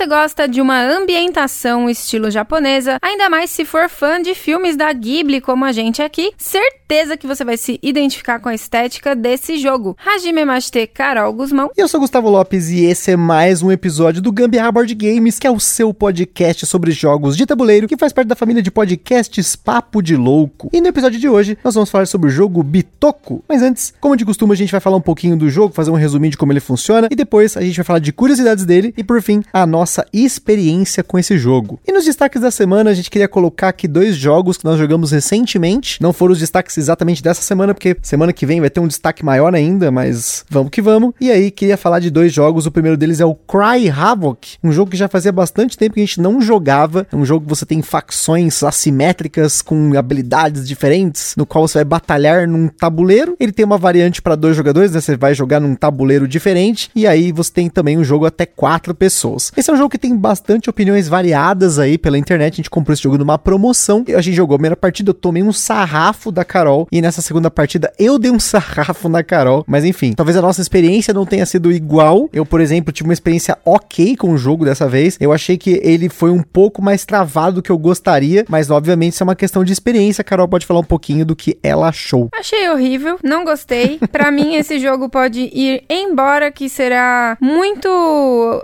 Você gosta de uma ambientação estilo japonesa, ainda mais se for fã de filmes da Ghibli como a gente aqui, certeza que você vai se identificar com a estética desse jogo. Hajime Mashite Carol Guzmão. E eu sou Gustavo Lopes e esse é mais um episódio do Gambiarra Board Games, que é o seu podcast sobre jogos de tabuleiro, que faz parte da família de podcasts Papo de Louco. E no episódio de hoje, nós vamos falar sobre o jogo Bitoku. Mas antes, como de costume, a gente vai falar um pouquinho do jogo, fazer um resuminho de como ele funciona, e depois a gente vai falar de curiosidades dele, e por fim, a nossa experiência com esse jogo. E nos destaques da semana, a gente queria colocar aqui dois jogos que nós jogamos recentemente. Não foram os destaques exatamente dessa semana, porque semana que vem vai ter um destaque maior ainda, mas vamos que vamos. E aí, queria falar de dois jogos. O primeiro deles é o Cry Havoc, um jogo que já fazia bastante tempo que a gente não jogava. É um jogo que você tem facções assimétricas com habilidades diferentes, no qual você vai batalhar num tabuleiro. Ele tem uma variante para dois jogadores, né? Você vai jogar num tabuleiro diferente. E aí você tem também um jogo até quatro pessoas. Esse é um jogo que tem bastante opiniões variadas aí pela internet. A gente comprou esse jogo numa promoção. A gente jogou a primeira partida, eu tomei um sarrafo da Carol. E nessa segunda partida eu dei um sarrafo na Carol. Mas enfim, talvez a nossa experiência não tenha sido igual. Eu, por exemplo, tive uma experiência ok com o jogo dessa vez. Eu achei que ele foi um pouco mais travado do que eu gostaria. Mas obviamente isso é uma questão de experiência. A Carol pode falar um pouquinho do que ela achou. Achei horrível, não gostei. Para mim, esse jogo pode ir embora, que será muito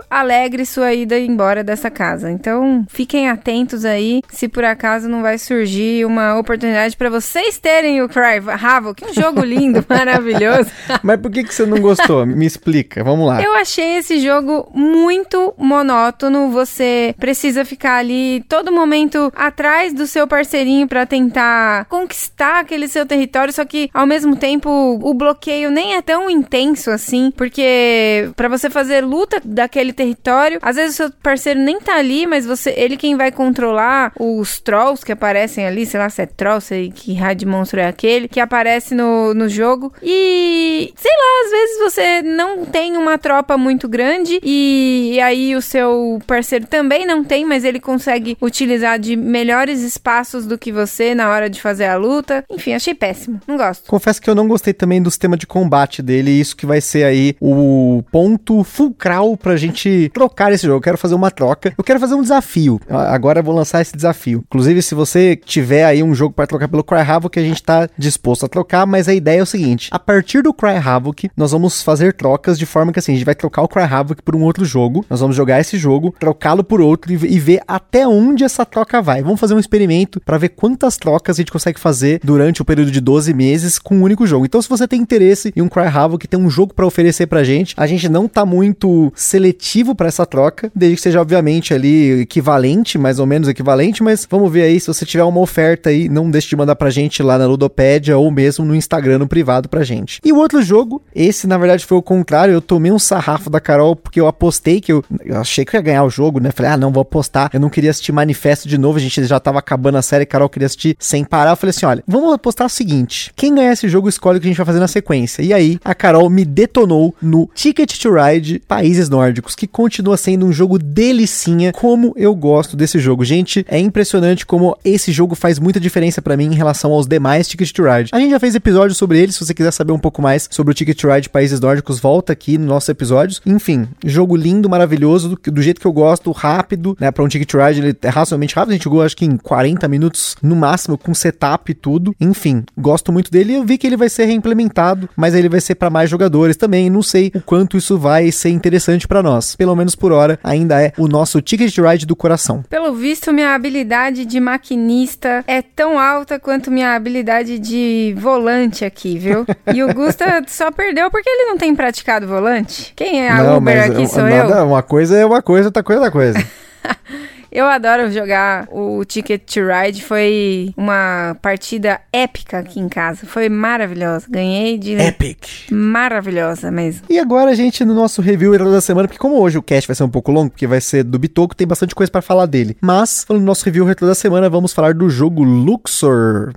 alegre sua ida embora dessa casa. Então, fiquem atentos aí, se por acaso não vai surgir uma oportunidade para vocês terem o Cry Havoc, um jogo lindo, maravilhoso. Mas por que, que você não gostou? Me explica, vamos lá. Eu achei esse jogo muito monótono. Você precisa ficar ali todo momento atrás do seu parceirinho para tentar conquistar aquele seu território, só que ao mesmo tempo o bloqueio nem é tão intenso assim, porque para você fazer luta daquele território, às vezes seu parceiro nem tá ali, mas você, ele quem vai controlar os trolls que aparecem ali, sei lá se é troll, sei que de monstro é aquele, que aparece no, no jogo. E sei lá, às vezes você não tem uma tropa muito grande e, e aí o seu parceiro também não tem, mas ele consegue utilizar de melhores espaços do que você na hora de fazer a luta. Enfim, achei péssimo. Não gosto. Confesso que eu não gostei também do sistema de combate dele, isso que vai ser aí o ponto fulcral pra gente trocar esse jogo. Quero fazer uma troca. Eu quero fazer um desafio. Agora eu vou lançar esse desafio. Inclusive, se você tiver aí um jogo para trocar pelo Cry Havoc, a gente tá disposto a trocar, mas a ideia é o seguinte: a partir do Cry Havoc, nós vamos fazer trocas de forma que assim, a gente vai trocar o Cry Havoc por um outro jogo. Nós vamos jogar esse jogo, trocá-lo por outro e ver até onde essa troca vai. Vamos fazer um experimento para ver quantas trocas a gente consegue fazer durante o período de 12 meses com um único jogo. Então, se você tem interesse em um Cry Havoc, tem um jogo para oferecer pra gente, a gente não tá muito seletivo para essa troca, desde que seja obviamente ali equivalente, mais ou menos equivalente, mas vamos ver aí se você tiver uma oferta aí, não deixe de mandar pra gente lá na Ludopédia ou mesmo no Instagram no privado pra gente. E o outro jogo, esse na verdade foi o contrário, eu tomei um sarrafo da Carol porque eu apostei que eu, eu achei que eu ia ganhar o jogo, né? Falei, ah, não, vou apostar. Eu não queria assistir Manifesto de novo, a gente já tava acabando a série, Carol queria assistir sem parar. Eu falei assim, olha, vamos apostar o seguinte, quem ganhar esse jogo escolhe o que a gente vai fazer na sequência. E aí, a Carol me detonou no Ticket to Ride Países Nórdicos, que continua sendo um jogo delicinha, como eu gosto desse jogo. Gente, é impressionante como esse jogo faz muita diferença para mim em relação aos demais Ticket to Ride. A gente já fez episódio sobre ele, se você quiser saber um pouco mais sobre o Ticket to Ride Países Nórdicos, volta aqui nos nossos episódios. Enfim, jogo lindo, maravilhoso, do, do jeito que eu gosto, rápido, né, para um Ticket to Ride ele é razoavelmente rápido, a gente jogou acho que em 40 minutos no máximo, com setup e tudo. Enfim, gosto muito dele e eu vi que ele vai ser reimplementado, mas ele vai ser para mais jogadores também, não sei o quanto isso vai ser interessante para nós. Pelo menos por hora, ainda é o nosso Ticket Ride do coração. Pelo visto, minha habilidade de maquinista é tão alta quanto minha habilidade de volante aqui, viu? E o Gusta só perdeu porque ele não tem praticado volante. Quem é a Não, Uber aqui sou nada- eu. Uma coisa é uma coisa, outra coisa é outra coisa. Eu adoro jogar o Ticket to Ride. Foi uma partida épica aqui em casa. Foi maravilhosa. Ganhei de Epic. maravilhosa mesmo. E agora a gente no nosso review herói da semana, porque como hoje o cast vai ser um pouco longo, porque vai ser do Bitoco, tem bastante coisa pra falar dele. Mas, falando do nosso review retro da semana, vamos falar do jogo Luxor.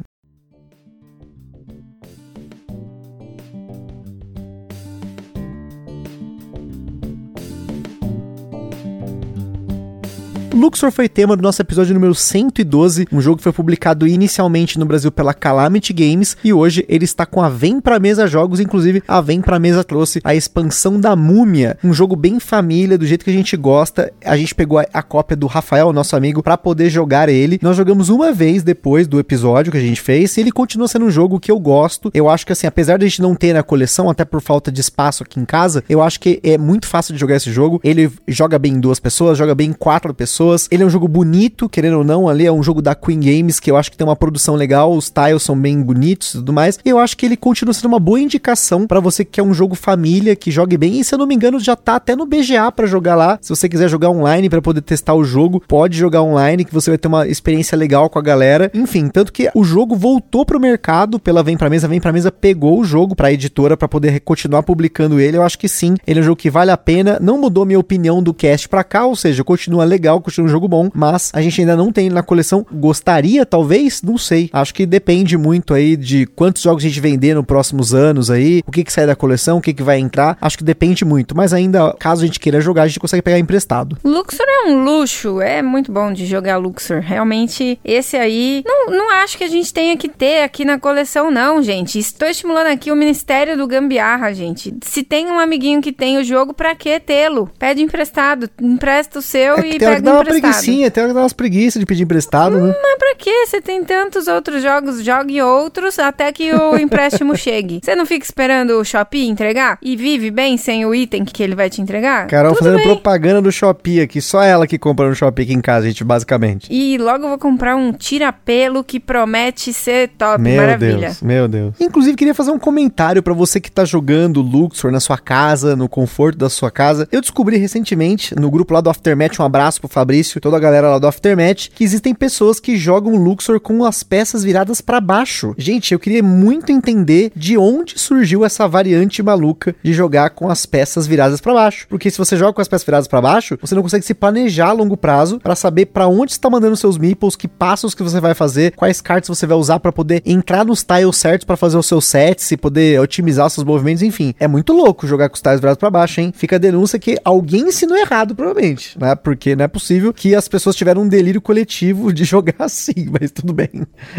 Luxor foi tema do nosso episódio número 112, um jogo que foi publicado inicialmente no Brasil pela Calamity Games e hoje ele está com a Vem Pra Mesa Jogos, inclusive a Vem Pra Mesa trouxe a expansão da Múmia, um jogo bem família, do jeito que a gente gosta. A gente pegou a, a cópia do Rafael, nosso amigo, para poder jogar ele. Nós jogamos uma vez depois do episódio que a gente fez e ele continua sendo um jogo que eu gosto. Eu acho que assim, apesar de a gente não ter na coleção, até por falta de espaço aqui em casa, eu acho que é muito fácil de jogar esse jogo. Ele joga bem em duas pessoas, joga bem em quatro pessoas. Ele é um jogo bonito, querendo ou não, ali é um jogo da Queen Games que eu acho que tem uma produção legal, os tiles são bem bonitos e tudo mais. E eu acho que ele continua sendo uma boa indicação para você que quer um jogo família, que jogue bem. E se eu não me engano, já tá até no BGA para jogar lá. Se você quiser jogar online para poder testar o jogo, pode jogar online que você vai ter uma experiência legal com a galera. Enfim, tanto que o jogo voltou pro mercado pela Vem Pra Mesa. Vem Pra Mesa pegou o jogo pra editora para poder continuar publicando ele. Eu acho que sim, ele é um jogo que vale a pena. Não mudou minha opinião do cast pra cá, ou seja, continua legal, continua um jogo bom, mas a gente ainda não tem ele na coleção. Gostaria, talvez? Não sei. Acho que depende muito aí de quantos jogos a gente vender nos próximos anos aí, o que que sai da coleção, o que que vai entrar. Acho que depende muito, mas ainda, caso a gente queira jogar, a gente consegue pegar emprestado. Luxor é um luxo, é muito bom de jogar Luxor. Realmente, esse aí, não, não acho que a gente tenha que ter aqui na coleção, não, gente. Estou estimulando aqui o Ministério do Gambiarra, gente. Se tem um amiguinho que tem o jogo, pra que tê-lo? Pede emprestado, empresta o seu É e pega dá uma preguicinha, tem umas preguiças de pedir emprestado, né? Mas pra quê? Você tem tantos outros jogos, jogue outros até que o empréstimo chegue. Você não fica esperando o Shopee entregar? E vive bem sem o item que ele vai te entregar? Carol Tudo fazendo bem. propaganda do Shopee aqui, só ela que compra no Shopee aqui em casa, gente, basicamente. E logo eu vou comprar um tira-pelo que promete ser top. Meu Maravilha. Deus, meu Deus. Inclusive, queria fazer um comentário pra você que tá jogando Luxor na sua casa, no conforto da sua casa. Eu descobri recentemente, no grupo lá do Aftermath, um abraço pro Fabrício e toda a galera lá do Aftermath, que existem pessoas que jogam Luxor com as peças viradas pra baixo. Gente, eu queria muito entender de onde surgiu essa variante maluca de jogar com as peças viradas pra baixo. Porque se você joga com as peças viradas pra baixo, você não consegue se planejar a longo prazo pra saber pra onde está mandando seus meeples, que passos que você vai fazer, quais cartas você vai usar pra poder entrar nos tiles certos pra fazer os seus sets e poder otimizar seus movimentos, enfim. É muito louco jogar com os tiles virados pra baixo, hein? Fica a denúncia que alguém ensinou errado, provavelmente, né? Porque não é possível que as pessoas tiveram um delírio coletivo de jogar assim, mas tudo bem.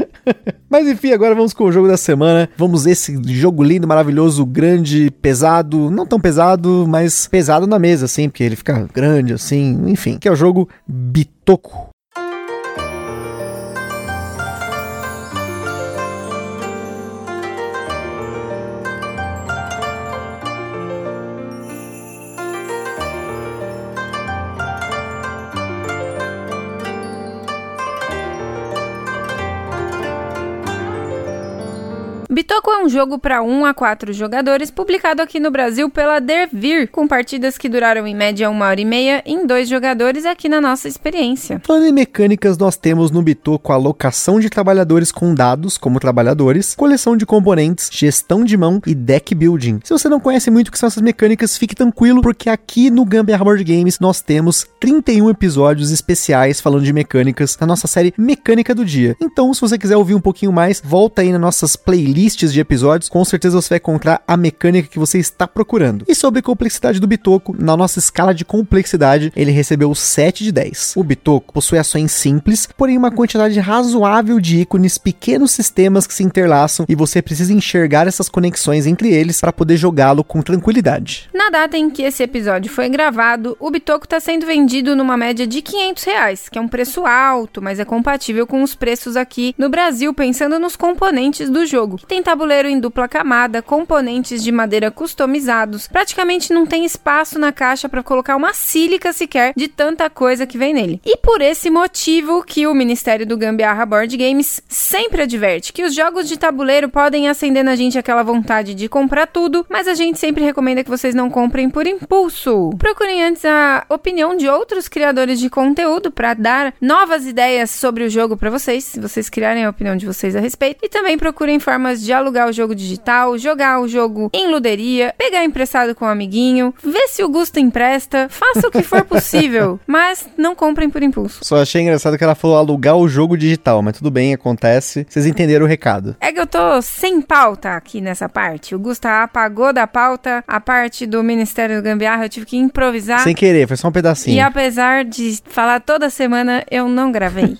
mas enfim, agora vamos com o jogo da semana. Vamos esse jogo lindo, maravilhoso, grande, pesado, não tão pesado, mas pesado na mesa, assim, porque ele fica grande, assim, enfim, que é o jogo Bitoku. É um jogo para 1 a 4 jogadores, publicado aqui no Brasil pela Dervir, com partidas que duraram em média uma hora e meia em dois jogadores aqui na nossa experiência. Falando em mecânicas, nós temos no Bitoku a alocação de trabalhadores com dados como trabalhadores, coleção de componentes, gestão de mão e deck building. Se você não conhece muito o que são essas mecânicas, fique tranquilo, porque aqui no Gambiarra Board Games nós temos 31 episódios especiais falando de mecânicas na nossa série Mecânica do Dia. Então, se você quiser ouvir um pouquinho mais, volta aí nas nossas playlists de episódios, com certeza você vai encontrar a mecânica que você está procurando. E sobre complexidade do Bitoku, na nossa escala de complexidade, ele recebeu 7 de 10. O Bitoku possui ações simples, porém uma quantidade razoável de ícones, pequenos sistemas que se interlaçam e você precisa enxergar essas conexões entre eles para poder jogá-lo com tranquilidade. Na data em que esse episódio foi gravado, o Bitoku está sendo vendido numa média de 500 reais, que é um preço alto, mas é compatível com os preços aqui no Brasil, pensando nos componentes do jogo. Tem tabuleiro em dupla camada, componentes de madeira customizados, praticamente não tem espaço na caixa para colocar uma sílica sequer de tanta coisa que vem nele. E por esse motivo que o Ministério do Gambiarra Board Games sempre adverte que os jogos de tabuleiro podem acender na gente aquela vontade de comprar tudo, mas a gente sempre recomenda que vocês não comprem por impulso. Procurem antes a opinião de outros criadores de conteúdo para dar novas ideias sobre o jogo para vocês, se vocês criarem a opinião de vocês a respeito, e também procurem formas de alugar o o jogo digital, jogar o jogo em luderia, pegar emprestado com um amiguinho, ver se o Gusto empresta, faça o que for possível, mas não comprem por impulso. Só achei engraçado que ela falou alugar o jogo digital, mas tudo bem, acontece. Vocês entenderam o recado. É que eu tô sem pauta aqui nessa parte. O Gusto apagou da pauta a parte do Ministério do Gambiarra, eu tive que improvisar. Sem querer, foi só um pedacinho. E apesar de falar toda semana, eu não gravei.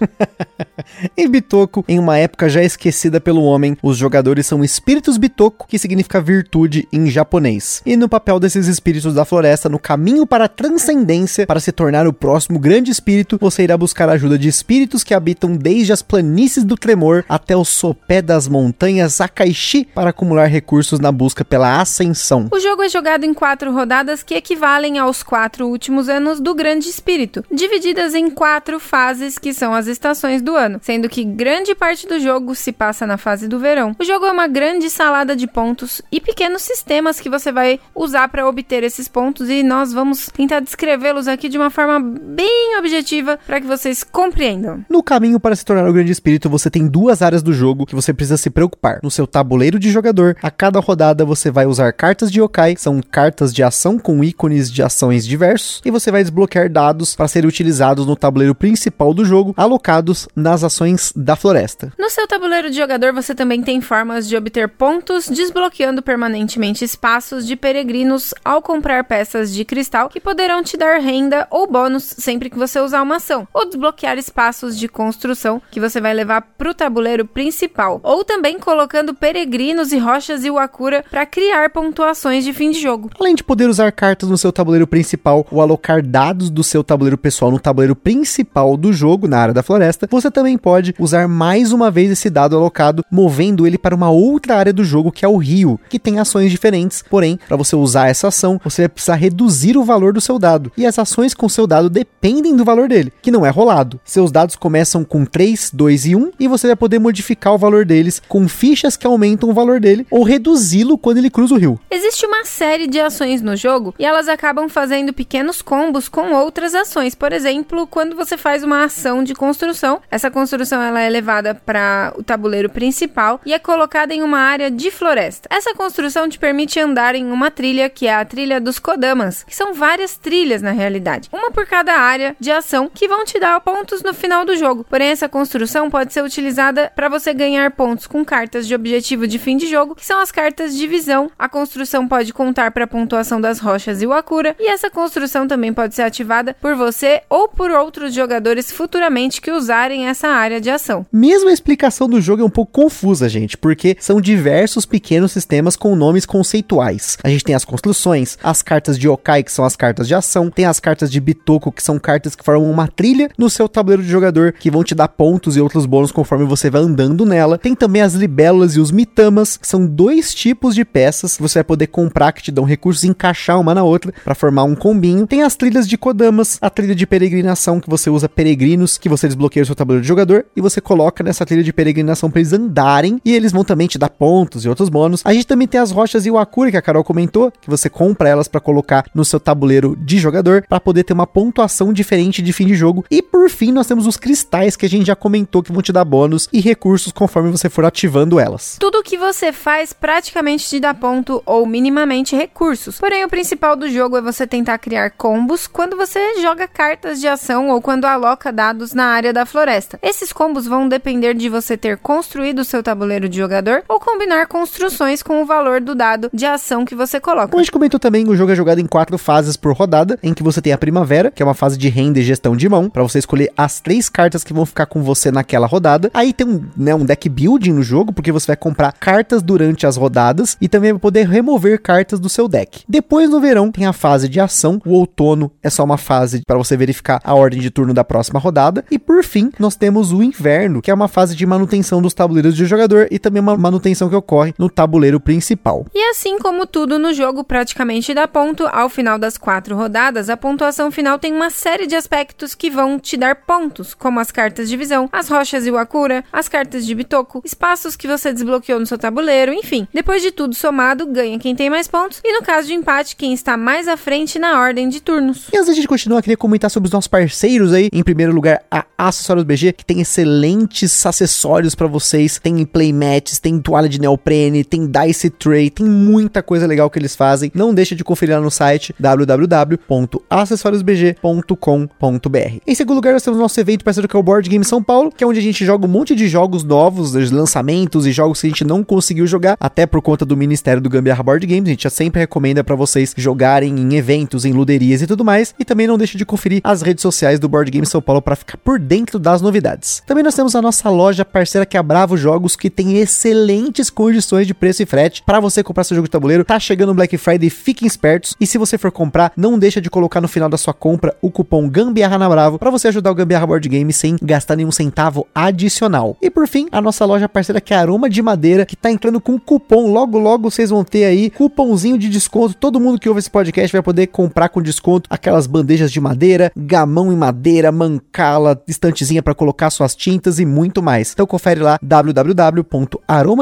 em Bitoco, em uma época já esquecida pelo homem, os jogadores são espíritos Bitoco, que significa virtude em japonês. E no papel desses espíritos da floresta, no caminho para a transcendência, para se tornar o próximo grande espírito, você irá buscar a ajuda de espíritos que habitam desde as planícies do Tremor até o sopé das montanhas Akaishi para acumular recursos na busca pela ascensão. O jogo é jogado em quatro rodadas que equivalem aos quatro últimos anos do Grande Espírito, divididas em quatro fases que são as estações do ano, sendo que grande parte do jogo se passa na fase do verão. O jogo é uma grande salada de pontos e pequenos sistemas que você vai usar para obter esses pontos e nós vamos tentar descrevê-los aqui de uma forma bem objetiva para que vocês compreendam. No caminho para se tornar o Grande Espírito, você tem duas áreas do jogo que você precisa se preocupar. No seu tabuleiro de jogador, a cada rodada você vai usar cartas de yokai, são cartas de ação com ícones de ações diversos, e você vai desbloquear dados para serem utilizados no tabuleiro principal do jogo, alocados nas ações da floresta. No seu tabuleiro de jogador, você também tem formas de obter pontos, desbloqueando permanentemente espaços de peregrinos ao comprar peças de cristal que poderão te dar renda ou bônus sempre que você usar uma ação, ou desbloquear espaços de construção que você vai levar para o tabuleiro principal, ou também colocando peregrinos e rochas e Wakura para criar pontuações de fim de jogo. Além de poder usar cartas no seu tabuleiro principal ou alocar dados do seu tabuleiro pessoal no tabuleiro principal do jogo, na área da floresta, você também pode usar mais uma vez esse dado alocado, movendo ele para uma outra área do jogo que é o rio, que tem ações diferentes. Porém, para você usar essa ação, você vai precisar reduzir o valor do seu dado. E as ações com seu dado dependem do valor dele, que não é rolado. Seus dados começam com 3, 2 e 1 e você vai poder modificar o valor deles com fichas que aumentam o valor dele ou reduzi-lo quando ele cruza o rio. Existe uma série de ações no jogo e elas acabam fazendo pequenos combos com outras ações. Por exemplo, quando você faz uma ação de construção, essa construção ela é levada para o tabuleiro principal e é colocada em uma área de floresta. Essa construção te permite andar em uma trilha que é a trilha dos Kodamas, que são várias trilhas na realidade, uma por cada área de ação que vão te dar pontos no final do jogo. Porém, essa construção pode ser utilizada para você ganhar pontos com cartas de objetivo de fim de jogo, que são as cartas de visão. A construção pode contar para a pontuação das rochas e o Akura, e essa construção também pode ser ativada por você ou por outros jogadores futuramente que usarem essa área de ação. Mesmo a explicação do jogo é um pouco confusa, gente, porque são diversos pequenos sistemas com nomes conceituais. A gente tem as construções, as cartas de yokai, que são as cartas de ação, tem as cartas de bitoko, que são cartas que formam uma trilha no seu tabuleiro de jogador, que vão te dar pontos e outros bônus conforme você vai andando nela. Tem também as libélulas e os mitamas, que são dois tipos de peças que você vai poder comprar que te dão recursos e encaixar uma na outra para formar um combinho. Tem as trilhas de Kodamas, a trilha de peregrinação que você usa peregrinos, que você desbloqueia o seu tabuleiro de jogador e você coloca nessa trilha de peregrinação para eles andarem e eles vão também te dar pontos e outros bônus. A gente também tem as rochas e o Akura que a Carol comentou, que você compra elas para colocar no seu tabuleiro de jogador para poder ter uma pontuação diferente de fim de jogo. E por fim, nós temos os cristais que a gente já comentou que vão te dar bônus e recursos conforme você for ativando elas. Tudo que você faz praticamente te dá ponto ou minimamente recursos. Porém, o principal do jogo é você tentar criar combos quando você joga cartas de ação ou quando aloca dados na área da floresta. Esses combos vão depender de você ter construído o seu tabuleiro de jogador ou combinar construções com o valor do dado de ação que você coloca. Como a gente comentou também, o jogo é jogado em quatro fases por rodada, em que você tem a primavera, que é uma fase de renda e gestão de mão, para você escolher as três cartas que vão ficar com você naquela rodada. Aí tem um, né, um deck building no jogo, porque você vai comprar cartas durante as rodadas e também vai poder remover cartas do seu deck. Depois no verão tem a fase de ação, o outono é só uma fase para você verificar a ordem de turno da próxima rodada e por fim nós temos o inverno, que é uma fase de manutenção dos tabuleiros de jogador e também uma manutenção que ocorre no tabuleiro principal. E assim como tudo no jogo praticamente dá ponto, ao final das quatro rodadas, a pontuação final tem uma série de aspectos que vão te dar pontos, como as cartas de visão, as rochas e o Akura, as cartas de Bitoku, espaços que você desbloqueou no seu tabuleiro, enfim. Depois de tudo somado, ganha quem tem mais pontos, e no caso de empate, quem está mais à frente na ordem de turnos. E antes da gente continuar, queria comentar sobre os nossos parceiros aí. Em primeiro lugar, a Acessórios BG, que tem excelentes acessórios para vocês. Tem playmats, tem toalha de neoprene, tem dice tray, tem muita coisa legal que eles fazem. Não deixa de conferir lá no site www.acessoriosbg.com.br. Em segundo lugar, nós temos nosso evento parceiro que é o Board Game São Paulo, que é onde a gente joga um monte de jogos novos, lançamentos e jogos que a gente não conseguiu jogar, até por conta do Ministério do Gambiarra Board Games. A gente já sempre recomenda para vocês jogarem em eventos, em luderias e tudo mais. E também não deixe de conferir as redes sociais do Board Game São Paulo para ficar por dentro das novidades. Também nós temos a nossa loja parceira que é a Bravo Jogos, que tem excelentes condições de preço e frete para você comprar seu jogo de tabuleiro. Tá chegando o Black Friday, fiquem espertos. E se você for comprar, não deixa de colocar no final da sua compra o cupom Gambiarra na Bravo para você ajudar o Gambiarra Board Game sem gastar nenhum centavo adicional. E por fim, a nossa loja parceira que é Aroma de Madeira, que tá entrando com cupom. Logo, logo vocês vão ter aí cupomzinho de desconto. Todo mundo que ouve esse podcast vai poder comprar com desconto aquelas bandejas de madeira, gamão em madeira, mancala, estantezinha para colocar suas tintas e muito mais. Então confere lá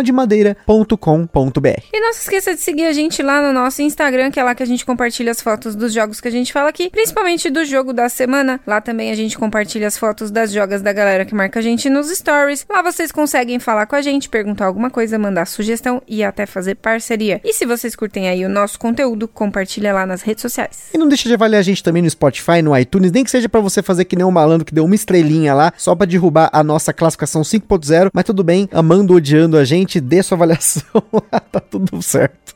www.aromademadeira.com.br. E não se esqueça de seguir a gente lá no nosso Instagram, que é lá que a gente compartilha as fotos dos jogos que a gente fala aqui, principalmente do jogo da semana. Lá também a gente compartilha as fotos das jogas da galera que marca a gente nos stories. Lá vocês conseguem falar com a gente, perguntar alguma coisa, mandar sugestão e até fazer parceria. E se vocês curtem aí o nosso conteúdo, compartilha lá nas redes sociais. E não deixa de avaliar a gente também no Spotify, no iTunes, nem que seja para você fazer que nem um malandro que deu uma estrelinha lá, só para derrubar a nossa classificação 5.0, mas tudo bem, amando, odiando a gente, dê sua avaliação tá tudo certo.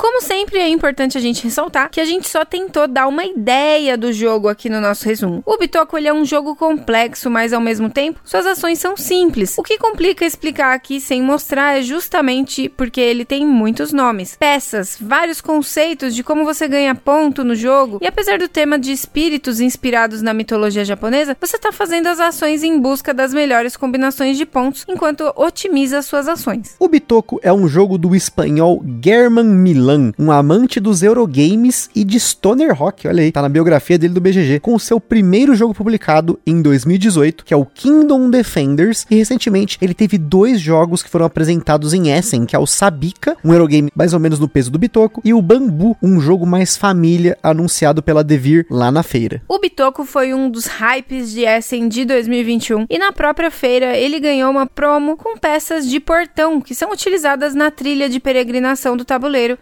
Como sempre, é importante a gente ressaltar que a gente só tentou dar uma ideia do jogo aqui no nosso resumo. O Bitoku ele é um jogo complexo, mas ao mesmo tempo suas ações são simples. O que complica explicar aqui sem mostrar é justamente porque ele tem muitos nomes, peças, vários conceitos de como você ganha ponto no jogo. E apesar do tema de espíritos inspirados na mitologia japonesa, você está fazendo as ações em busca das melhores combinações de pontos enquanto otimiza suas ações. O Bitoku é um jogo do espanhol German Milan um amante dos Eurogames e de Stoner Rock, olha aí, tá na biografia dele do BGG, com o seu primeiro jogo publicado em 2018, que é o Kingdom Defenders, e recentemente ele teve dois jogos que foram apresentados em Essen, que é o Sabika, um Eurogame mais ou menos no peso do Bitoku, e o Bambu, um jogo mais família, anunciado pela Devir lá na feira. O Bitoku foi um dos hypes de Essen de 2021, e na própria feira ele ganhou uma promo com peças de portão, que são utilizadas na trilha de peregrinação do tabuleiro,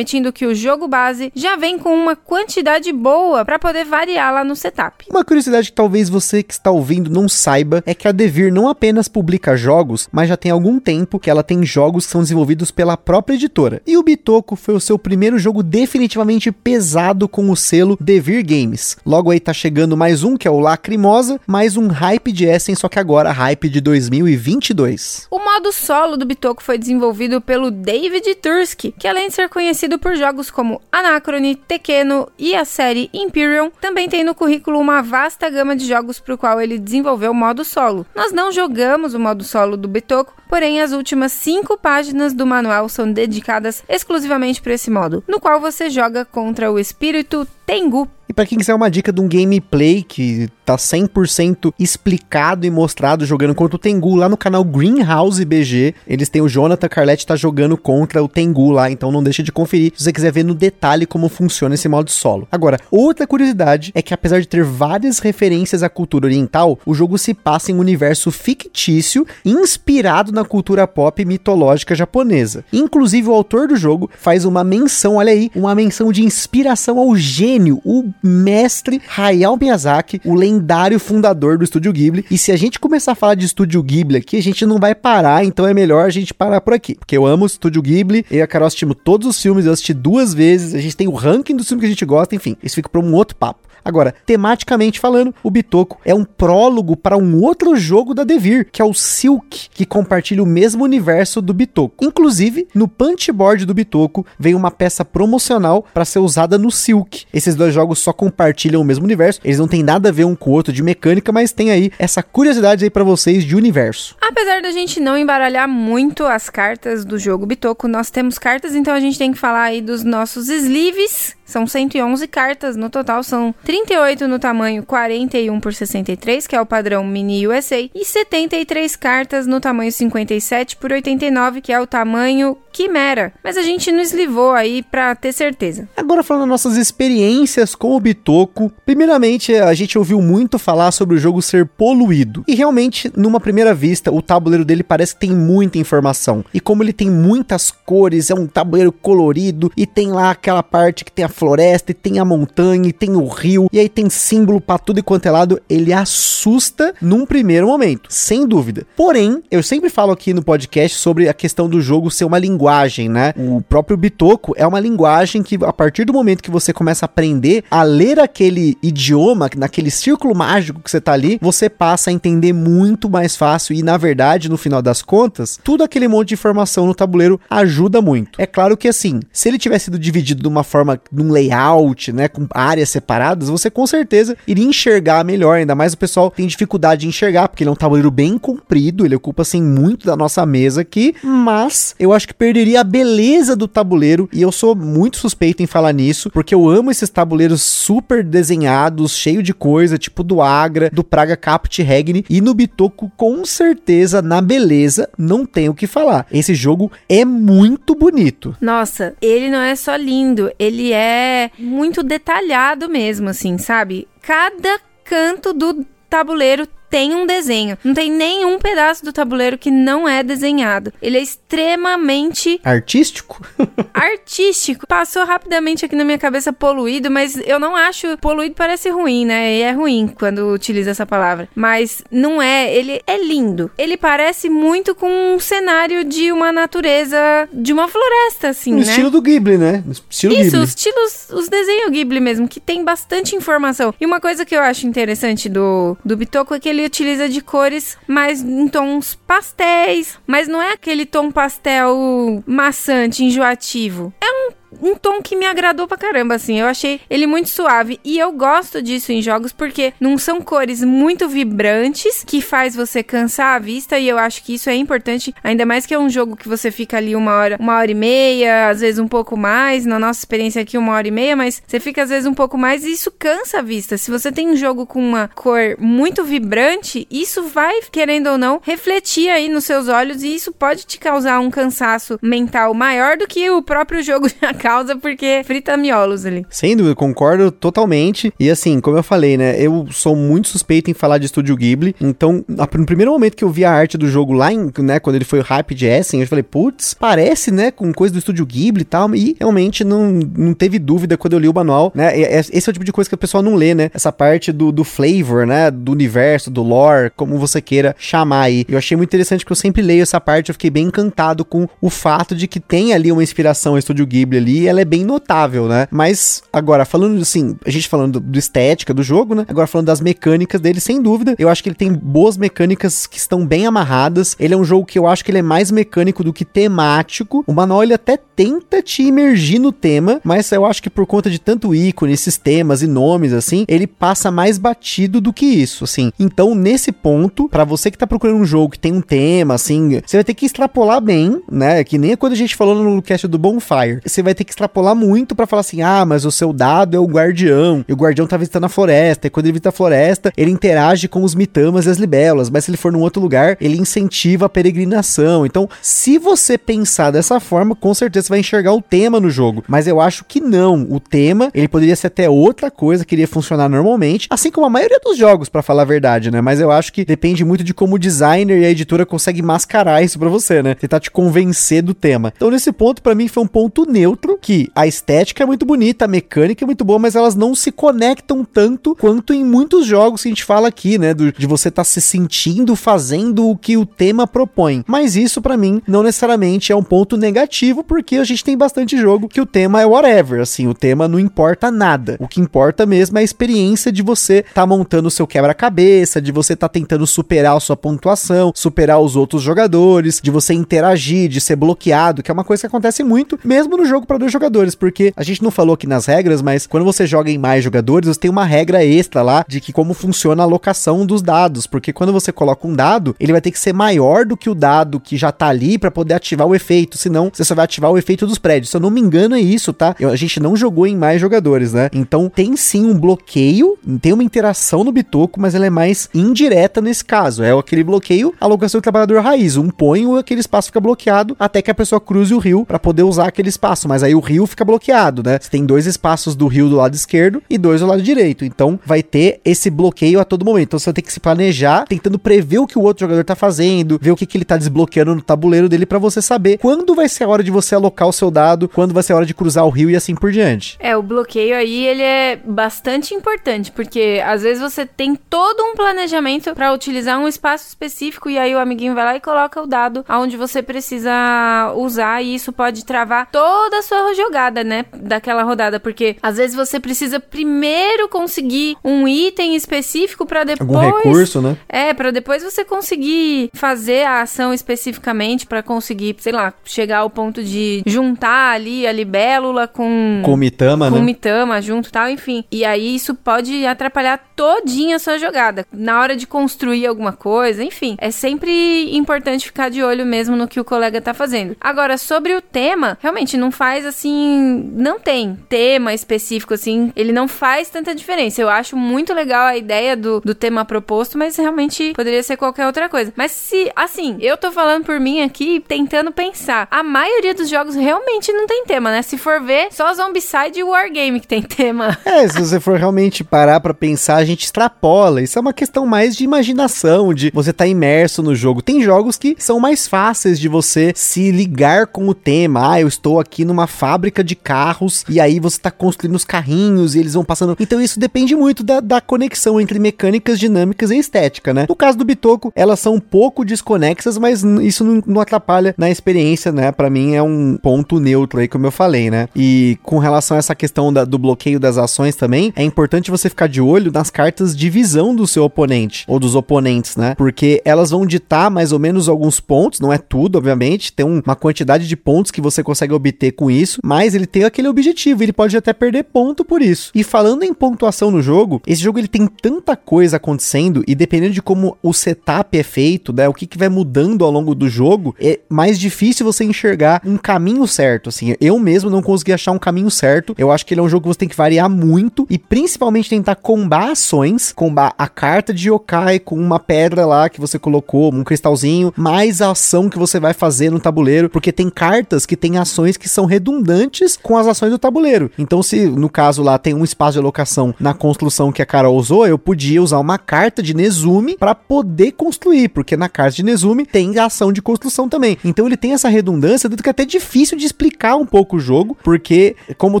que o jogo base já vem com uma quantidade boa para poder variar lá no setup. Uma curiosidade que talvez você que está ouvindo não saiba é que a Devir não apenas publica jogos, mas já tem algum tempo que ela tem jogos que são desenvolvidos pela própria editora. E o Bitoku foi o seu primeiro jogo definitivamente pesado com o selo Devir Games. Logo aí tá chegando mais um que é o Lacrimosa, mais um hype de Essen, só que agora hype de 2022. O modo solo do Bitoku foi desenvolvido pelo David Tursky, que além de ser conhecido conhecido por jogos como Anachrony, Tekkeno e a série Imperium, também tem no currículo uma vasta gama de jogos para o qual ele desenvolveu o modo solo. Nós não jogamos o modo solo do Bitoku, porém as últimas cinco páginas do manual são dedicadas exclusivamente para esse modo, no qual você joga contra o espírito Tengu, e para quem quiser uma dica de um gameplay que tá 100% explicado e mostrado jogando contra o Tengu lá no canal Greenhouse BG, eles têm o Jonathan Carletti tá jogando contra o Tengu lá, então não deixa de conferir se você quiser ver no detalhe como funciona esse modo solo. Agora, outra curiosidade é que apesar de ter várias referências à cultura oriental, o jogo se passa em um universo fictício inspirado na cultura pop mitológica japonesa. Inclusive o autor do jogo faz uma menção, olha aí, uma menção de inspiração ao gênio, o mestre Hayao Miyazaki, o lendário fundador do Estúdio Ghibli. E se a gente começar a falar de Estúdio Ghibli aqui, a gente não vai parar, então é melhor a gente parar por aqui. Porque eu amo o Estúdio Ghibli, eu e a Carol assistimos todos os filmes, eu assisti duas vezes, a gente tem o ranking dos filmes que a gente gosta, enfim, isso fica para um outro papo. Agora, tematicamente falando, o Bitoku é um prólogo para um outro jogo da Devir, que é o Silk, que compartilha o mesmo universo do Bitoku. Inclusive, no punchboard do Bitoku vem uma peça promocional para ser usada no Silk. Esses dois jogos só compartilham o mesmo universo, eles não têm nada a ver um com o outro de mecânica, mas tem aí essa curiosidade aí para vocês de universo. Apesar da gente não embaralhar muito as cartas do jogo Bitoku, nós temos cartas, então a gente tem que falar aí dos nossos sleeves São 111 cartas no total, são 38 no tamanho 41 por 63, que é o padrão Mini USA, e 73 cartas no tamanho 57 por 89, que é o tamanho Quimera. Mas a gente não eslivou aí pra ter certeza. Agora falando das nossas experiências com o Bitoco, primeiramente a gente ouviu muito falar sobre o jogo ser poluído. E realmente, numa primeira vista, o tabuleiro dele parece que tem muita informação. E como ele tem muitas cores, é um tabuleiro colorido e tem lá aquela parte que tem a floresta e tem a montanha e tem o rio e aí tem símbolo para tudo e quanto é lado, ele assusta num primeiro momento, sem dúvida. Porém, eu sempre falo aqui no podcast sobre a questão do jogo ser uma linguagem, né? O próprio Bitoco é uma linguagem que a partir do momento que você começa a aprender a ler aquele idioma, naquele círculo mágico que você tá ali, você passa a entender muito mais fácil e na verdade, no final das contas, tudo aquele monte de informação no tabuleiro ajuda muito. É claro que assim, se ele tivesse sido dividido de uma forma, num layout, né, com áreas separadas, você com certeza iria enxergar melhor, ainda mais o pessoal tem dificuldade de enxergar, porque ele é um tabuleiro bem comprido, ele ocupa assim muito da nossa mesa aqui, mas eu acho que perderia a beleza do tabuleiro e eu sou muito suspeito em falar nisso, porque eu amo esses tabuleiros super desenhados, cheio de coisa, tipo do Agra, do Praga Caput Regni e no Bitoku com certeza na beleza não tem o que falar. Esse jogo é muito bonito. Nossa, ele não é só lindo, ele é muito detalhado mesmo, assim, sabe? Cada canto do tabuleiro tem um desenho. Não tem nenhum pedaço do tabuleiro que não é desenhado. Ele é extremamente artístico. artístico. Passou rapidamente aqui na minha cabeça poluído, mas eu não acho poluído parece ruim, né? E é ruim quando utiliza essa palavra. Mas não é, ele é lindo. Ele parece muito com um cenário de uma natureza, de uma floresta assim, no né? estilo do Ghibli, né? Estilo Isso, Ghibli. os estilos, os desenhos Ghibli mesmo, que tem bastante informação. E uma coisa que eu acho interessante do do Bitoku é que ele ele utiliza de cores mais em tons pastéis, mas não é aquele tom pastel maçante, enjoativo. É um um tom que me agradou pra caramba, assim. Eu achei ele muito suave. E eu gosto disso em jogos porque não são cores muito vibrantes que faz você cansar a vista. E eu acho que isso é importante. Ainda mais que é um jogo que você fica ali uma hora, uma hora e meia, às vezes um pouco mais. Na nossa experiência aqui, uma hora e meia, mas você fica às vezes um pouco mais e isso cansa a vista. Se você tem um jogo com uma cor muito vibrante, isso vai, querendo ou não, refletir aí nos seus olhos e isso pode te causar um cansaço mental maior do que o próprio jogo já causa porque frita miolos ali. Sem dúvida, concordo totalmente. E assim, como eu falei, né? Eu sou muito suspeito em falar de Estúdio Ghibli. Então, no primeiro momento que eu vi a arte do jogo lá, em, né? Quando ele foi o Hype de Essen, eu falei, putz, parece, né? Com coisa do Estúdio Ghibli e tal. E realmente não, não teve dúvida quando eu li o manual, né? Esse é o tipo de coisa que o pessoal não lê, né? Essa parte do, do flavor, né? Do universo, do lore, como você queira chamar aí. Eu achei muito interessante que eu sempre leio essa parte, eu fiquei bem encantado com o fato de que tem ali uma inspiração ao Estúdio Ghibli ali ali, ela é bem notável, né? Mas agora, falando assim, a gente falando do, do, estética do jogo, né? Agora falando das mecânicas dele, sem dúvida, eu acho que ele tem boas mecânicas que estão bem amarradas. Ele é um jogo que eu acho que ele é mais mecânico do que temático. O manual ele até tenta te imergir no tema, mas eu acho que por conta de tanto ícone, sistemas e nomes assim, ele passa mais batido do que isso, assim. Então, nesse ponto, para você que tá procurando um jogo que tem um tema, assim, você vai ter que extrapolar bem, né? Que nem quando a gente falou no cast do Bonfire. Você vai ter que extrapolar muito para falar assim: ah, mas o seu dado é o guardião, e o guardião tá visitando a floresta, e quando ele visita a floresta, ele interage com os mitamas e as libelas, mas se ele for num outro lugar, ele incentiva a peregrinação. Então, se você pensar dessa forma, com certeza você vai enxergar o tema no jogo. Mas eu acho que não. O tema, ele poderia ser até outra coisa que iria funcionar normalmente, assim como a maioria dos jogos, para falar a verdade, né? Mas eu acho que depende muito de como o designer e a editora consegue mascarar isso para você, né? Tentar te convencer do tema. Então, nesse ponto, para mim, foi um ponto neutro que a estética é muito bonita, a mecânica é muito boa, mas elas não se conectam tanto quanto em muitos jogos que a gente fala aqui, né? Do, de você estar tá se sentindo fazendo o que o tema propõe. Mas isso, para mim, não necessariamente é um ponto negativo, porque a gente tem bastante jogo que o tema é whatever, assim, o tema não importa nada. O que importa mesmo é a experiência de você tá montando o seu quebra-cabeça, de você tá tentando superar a sua pontuação, superar os outros jogadores, de você interagir, de ser bloqueado, que é uma coisa que acontece muito, mesmo no jogo para dois jogadores, porque a gente não falou aqui nas regras, mas quando você joga em mais jogadores, você tem uma regra extra lá de que como funciona a alocação dos dados, porque quando você coloca um dado, ele vai ter que ser maior do que o dado que já tá ali para poder ativar o efeito, senão você só vai ativar o efeito dos prédios. Se eu não me engano é isso, tá? Eu, a gente não jogou em mais jogadores, né? Então tem sim um bloqueio, tem uma interação no bitoco, mas ela é mais indireta nesse caso. É aquele bloqueio, alocação do trabalhador raiz. Um põe aquele espaço fica bloqueado até que a pessoa cruze o rio para poder usar aquele espaço, mas aí o rio fica bloqueado, né? Você tem dois espaços do rio do lado esquerdo e dois do lado direito. Então vai ter esse bloqueio a todo momento. Então você tem que se planejar, tentando prever o que o outro jogador tá fazendo, ver o que, que ele tá desbloqueando no tabuleiro dele para você saber quando vai ser a hora de você alocar o seu dado, quando vai ser a hora de cruzar o rio e assim por diante. É, o bloqueio aí ele é bastante importante, porque às vezes você tem todo um planejamento para utilizar um espaço específico e aí o amiguinho vai lá e coloca o dado aonde você precisa usar e isso pode travar toda a sua jogada, né, daquela rodada, porque às vezes você precisa primeiro conseguir um item específico para depois algum recurso, né? É, para depois você conseguir fazer a ação especificamente para conseguir, sei lá, chegar ao ponto de juntar ali a libélula com com mitama, com né? mitama junto, tal, enfim. E aí isso pode atrapalhar todinha a sua jogada na hora de construir alguma coisa, enfim. É sempre importante ficar de olho mesmo no que o colega tá fazendo. Agora, sobre o tema, realmente não faz assim. Não tem tema específico assim. Ele não faz tanta diferença. Eu acho muito legal a ideia do, do tema proposto, mas realmente poderia ser qualquer outra coisa. Mas se, assim, eu tô falando por mim aqui, tentando pensar. A maioria dos jogos realmente não tem tema, né? Se for ver, só Zombicide e Wargame que tem tema. É, se você for realmente parar para pensar, a gente extrapola. Isso é uma questão mais de imaginação, de você tá imerso no jogo. Tem jogos que são mais fáceis de você se ligar com o tema. Ah, eu estou aqui numa fábrica de carros e aí você está construindo os carrinhos e eles vão passando. Então isso depende muito da, da conexão entre mecânicas, dinâmicas e estética, né? No caso do Bitoco, elas são um pouco desconexas, mas isso não, não atrapalha na experiência, né? Para mim é um ponto neutro aí, como eu falei, né? E com relação a essa questão da, do bloqueio das ações também, é importante você ficar de olho nas cartas de visão do seu oponente, ou dos oponentes, né? Porque elas vão ditar mais ou menos alguns pontos, não é tudo, obviamente, tem um, uma quantidade de pontos que você consegue obter com isso, mas ele tem aquele objetivo, ele pode até perder ponto por isso. E falando em pontuação no jogo, esse jogo ele tem tanta coisa acontecendo e dependendo de como o setup é feito, né, o que, que vai mudando ao longo do jogo, é mais difícil você enxergar um caminho certo, assim. Eu mesmo não consegui achar um caminho certo. Eu acho que ele é um jogo que você tem que variar muito e principalmente tentar combar ações, combar a carta de yokai com uma pedra lá que você colocou, um cristalzinho, mais a ação que você vai fazer no tabuleiro, porque tem cartas que têm ações que são redundantes com as ações do tabuleiro. Então, se no caso lá tem um espaço de alocação na construção que a Carol usou, eu podia usar uma carta de Nezumi para poder construir, porque na carta de Nezumi tem ação de construção também. Então ele tem essa redundância, tanto que é até difícil de explicar um pouco o jogo, porque como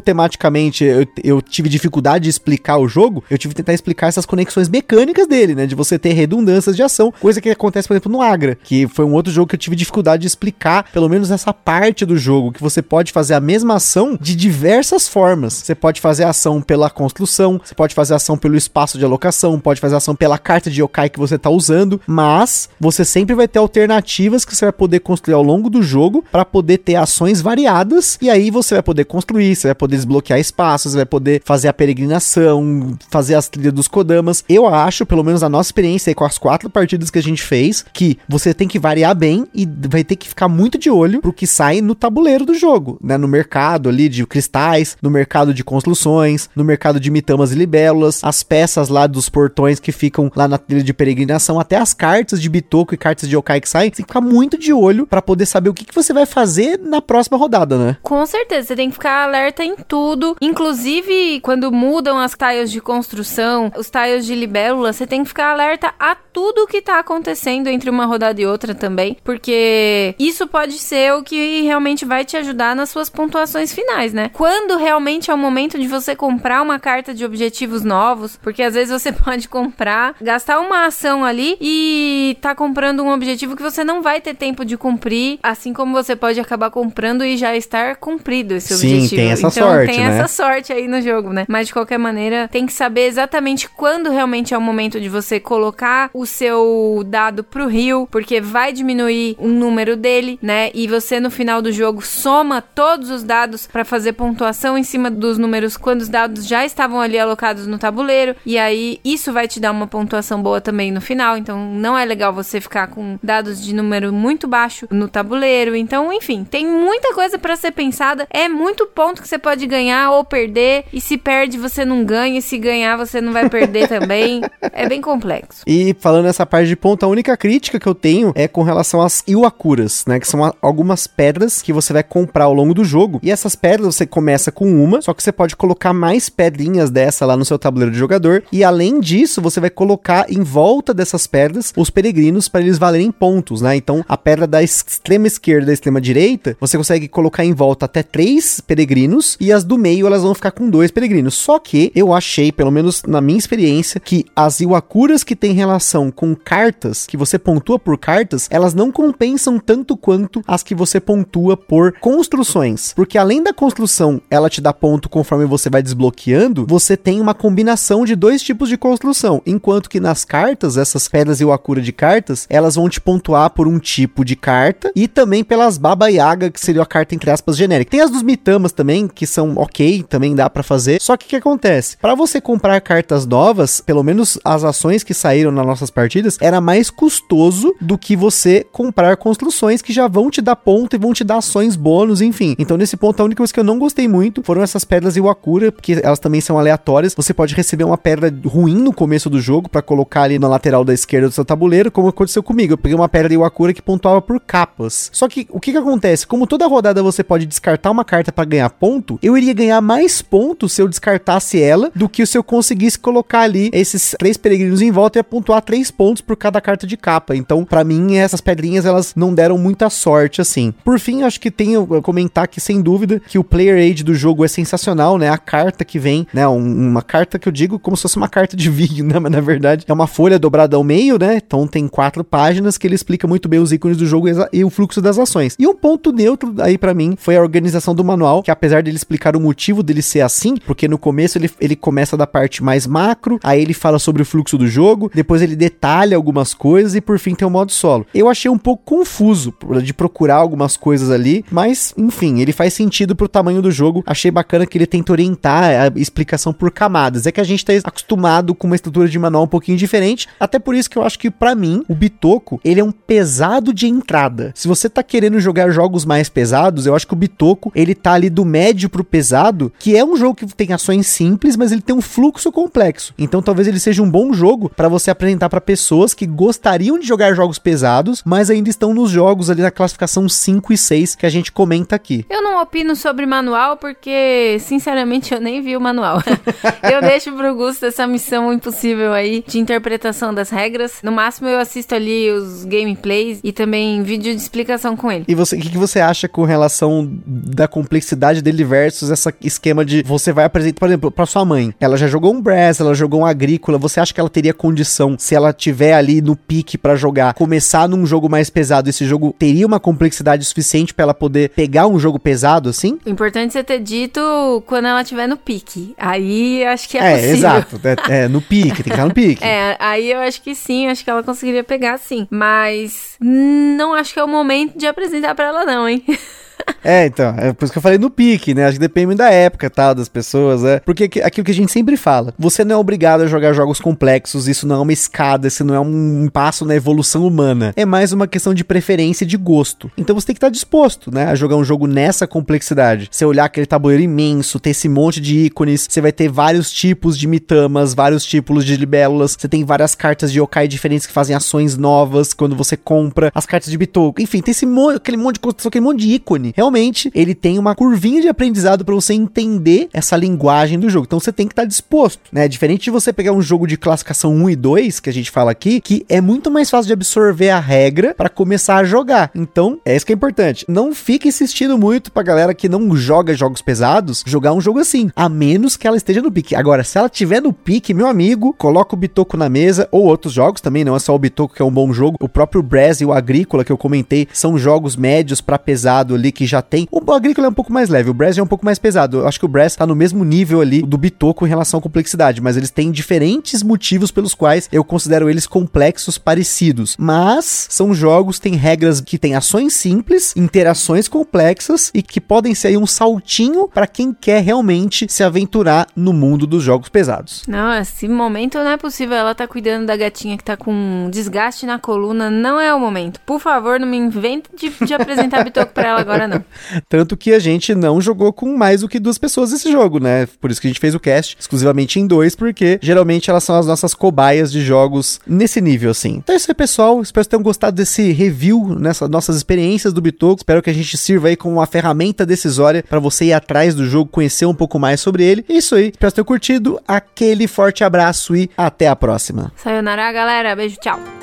tematicamente eu, eu tive dificuldade de explicar o jogo, eu tive que tentar explicar essas conexões mecânicas dele, né, de você ter redundâncias de ação, coisa que acontece, por exemplo, no Agra, que foi um outro jogo que eu tive dificuldade de explicar, pelo menos essa parte do jogo, que você pode fazer a mesma ação de diversas formas. Você pode fazer ação pela construção, você pode fazer ação pelo espaço de alocação, pode fazer ação pela carta de yokai que você está usando, mas você sempre vai ter alternativas que você vai poder construir ao longo do jogo para poder ter ações variadas e aí você vai poder construir, você vai poder desbloquear espaços, vai poder fazer a peregrinação, fazer as trilhas dos Kodamas. Eu acho, pelo menos a nossa experiência com as quatro partidas que a gente fez, que você tem que variar bem e vai ter que ficar muito de olho pro que sai no tabuleiro do jogo, né? No mercado ali de cristais, no mercado de construções, no mercado de mitamas e libélulas, as peças lá dos portões que ficam lá na trilha de peregrinação, até as cartas de Bitoku e cartas de Yokai que saem, você tem que ficar muito de olho para poder saber o que, que você vai fazer na próxima rodada, né? Com certeza, você tem que ficar alerta em tudo. Inclusive, quando mudam as tiles de construção, os tiles de libélula, você tem que ficar alerta a tudo que tá acontecendo entre uma rodada e outra também, porque isso pode ser o que realmente vai te ajudar nas suas pontuações finais, né? Quando realmente é o momento de você comprar uma carta de objetivos novos, porque às vezes você pode comprar, gastar uma ação ali e tá comprando um objetivo que você não vai ter tempo de cumprir, assim como você pode acabar comprando e já estar cumprido esse Sim, objetivo. tem essa então sorte, tem né? essa sorte aí no jogo, né? Mas de qualquer maneira, tem que saber exatamente quando realmente é o momento de você colocar o seu dado pro rio, porque vai diminuir um número dele, né? E você no final do jogo soma todos todos os dados para fazer pontuação em cima dos números quando os dados já estavam ali alocados no tabuleiro. E aí isso vai te dar uma pontuação boa também no final. Então não é legal você ficar com dados de número muito baixo no tabuleiro. Então, enfim, tem muita coisa para ser pensada. É muito ponto que você pode ganhar ou perder. E se perde, você não ganha. E se ganhar, você não vai perder também. É bem complexo. E falando nessa parte de ponto, a única crítica que eu tenho é com relação às Iwakuras, né? Que são algumas pedras que você vai comprar ao longo do jogo. E essas pedras você começa com uma, só que você pode colocar mais pedrinhas dessa lá no seu tabuleiro de jogador. E além disso, você vai colocar em volta dessas pedras os peregrinos para eles valerem pontos, né? Então, a pedra da extrema esquerda e da extrema direita, você consegue colocar em volta até três peregrinos e as do meio elas vão ficar com dois peregrinos. Só que eu achei, pelo menos na minha experiência, que as Iwakuras que têm relação com cartas, que você pontua por cartas, elas não compensam tanto quanto as que você pontua por construções. Porque além da construção, ela te dá ponto conforme você vai desbloqueando, você tem uma combinação de dois tipos de construção. Enquanto que nas cartas, essas pedras Iwakura de cartas, elas vão te pontuar por um tipo de carta e também pelas Baba Yaga, que seria a carta entre aspas genérica. Tem as dos Mitamas também, que são ok, também dá para fazer. Só que o que acontece? Para você comprar cartas novas, pelo menos as ações que saíram nas nossas partidas, era mais custoso do que você comprar construções que já vão te dar ponto e vão te dar ações bônus, enfim. Então, nesse ponto, a única coisa que eu não gostei muito foram essas pedras Iwakura, porque elas também são aleatórias. Você pode receber uma pedra ruim no começo do jogo para colocar ali na lateral da esquerda do seu tabuleiro, como aconteceu comigo. Eu peguei uma pedra Iwakura que pontuava por capas. Só que o que que acontece? Como toda rodada você pode descartar uma carta para ganhar ponto, eu iria ganhar mais pontos se eu descartasse ela do que se eu conseguisse colocar ali esses três peregrinos em volta e pontuar três pontos por cada carta de capa. Então, para mim, essas pedrinhas elas não deram muita sorte assim. Por fim, acho que tenho a comentar que sem dúvida que o player aid do jogo é sensacional, né? A carta que vem, né? Um, uma carta que eu digo como se fosse uma carta de vídeo, né? Mas na verdade é uma folha dobrada ao meio, né? Então tem quatro páginas que ele explica muito bem os ícones do jogo e o fluxo das ações. E um ponto neutro aí para mim foi a organização do manual, que apesar dele explicar o motivo dele ser assim, porque no começo ele, ele começa da parte mais macro, aí ele fala sobre o fluxo do jogo, depois ele detalha algumas coisas e por fim tem o modo solo. Eu achei um pouco confuso de procurar algumas coisas ali, mas enfim, ele faz sentido pro tamanho do jogo. Achei bacana que ele tenta orientar a explicação por camadas. É que a gente tá acostumado com uma estrutura de manual um pouquinho diferente, até por isso que eu acho que para mim o Bitoco, ele é um pesado de entrada. Se você tá querendo jogar jogos mais pesados, eu acho que o Bitoco, ele tá ali do médio pro pesado, que é um jogo que tem ações simples, mas ele tem um fluxo complexo. Então talvez ele seja um bom jogo para você apresentar para pessoas que gostariam de jogar jogos pesados, mas ainda estão nos jogos ali na classificação 5 e 6 que a gente comenta aqui. Eu não opino sobre manual porque, sinceramente, eu nem vi o manual. eu deixo pro Gusto essa missão impossível aí de interpretação das regras. No máximo eu assisto ali os gameplays e também vídeo de explicação com ele. E o que, que você acha com relação da complexidade dele versus esse esquema de você vai apresentar, por exemplo, para sua mãe. Ela já jogou um Brass, ela jogou um Agrícola. Você acha que ela teria condição, se ela tiver ali no pique para jogar, começar num jogo mais pesado? Esse jogo teria uma complexidade suficiente para ela poder pegar um jogo pesado assim? O importante você ter dito quando ela estiver no pique. Aí acho que é, é possível. Exato, é, é, no pique, tem que estar no pique. é, aí eu acho que sim, acho que ela conseguiria pegar sim. Mas não acho que é o momento de apresentar para ela, não, hein? É, então, é por isso que eu falei no pique, né? Acho que depende da época, tal, das pessoas, né? Porque aquilo que a gente sempre fala, você não é obrigado a jogar jogos complexos, isso não é uma escada, isso não é um passo na evolução humana. É mais uma questão de preferência e de gosto. Então você tem que estar disposto, né, a jogar um jogo nessa complexidade. Você olhar aquele tabuleiro imenso, ter esse monte de ícones, você vai ter vários tipos de mitamas, vários tipos de libélulas, você tem várias cartas de yokai diferentes que fazem ações novas quando você compra, as cartas de bitoku, enfim, tem esse monte, aquele monte de construção, aquele monte de ícone realmente ele tem uma curvinha de aprendizado para você entender essa linguagem do jogo. Então você tem que estar tá disposto, né? Diferente de você pegar um jogo de classificação 1 e 2, que a gente fala aqui, que é muito mais fácil de absorver a regra para começar a jogar. Então, é isso que é importante. Não fique insistindo muito pra galera que não joga jogos pesados, jogar um jogo assim, a menos que ela esteja no pique. Agora, se ela estiver no pique, meu amigo, coloca o Bitoco na mesa ou outros jogos também, não é só o Bitoco que é um bom jogo. O próprio Brass o Agrícola que eu comentei são jogos médios para pesado ali que já tem. O Agrícola é um pouco mais leve, o Brass é um pouco mais pesado. Eu acho que o Brass tá no mesmo nível ali do Bitoku em relação à complexidade, mas eles têm diferentes motivos pelos quais eu considero eles complexos parecidos. Mas são jogos, têm regras que têm ações simples, interações complexas e que podem ser um saltinho para quem quer realmente se aventurar no mundo dos jogos pesados. Não, esse momento não é possível. Ela tá cuidando da gatinha que tá com desgaste na coluna. Não é o momento. Por favor, não me invente de, de apresentar Bitoku pra ela agora, não. Tanto que a gente não jogou com mais do que duas pessoas esse jogo, né? Por isso que a gente fez o cast exclusivamente em dois, porque geralmente elas são as nossas cobaias de jogos nesse nível, assim. Então é isso aí, pessoal. Espero que tenham gostado desse review, nessas nossas experiências do Bitoku. Espero que a gente sirva aí como uma ferramenta decisória para você ir atrás do jogo, conhecer um pouco mais sobre ele. É isso aí. Espero que tenham curtido. Aquele forte abraço e até a próxima. Sayonara, galera. Beijo, tchau.